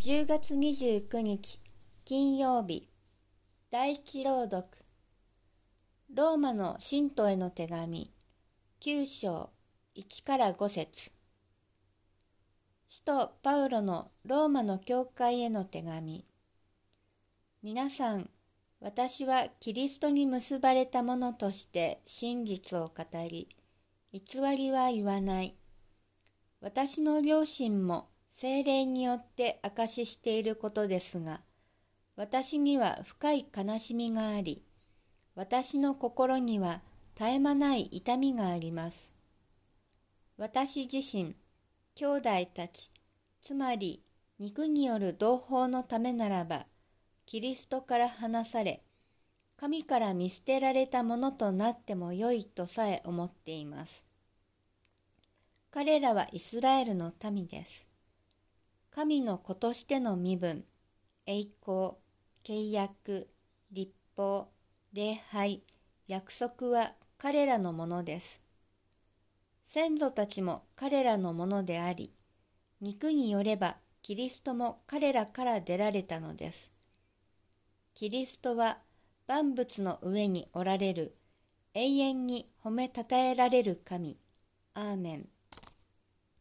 10月29日金曜日。第一朗読。ローマの信徒への手紙。9章1から5節。使徒パウロのローマの教会への手紙。皆さん私はキリストに結ばれた者として真実を語り偽りは言わない。私の両親も精霊によって証ししていることですが、私には深い悲しみがあり、私の心には絶え間ない痛みがあります。私自身、兄弟たち、つまり肉による同胞のためならば、キリストから離され、神から見捨てられたものとなってもよいとさえ思っています。彼らはイスラエルの民です。神の子としての身分、栄光、契約、立法、礼拝、約束は彼らのものです。先祖たちも彼らのものであり、肉によればキリストも彼らから出られたのです。キリストは万物の上におられる永遠に褒めたたえられる神。アーメン。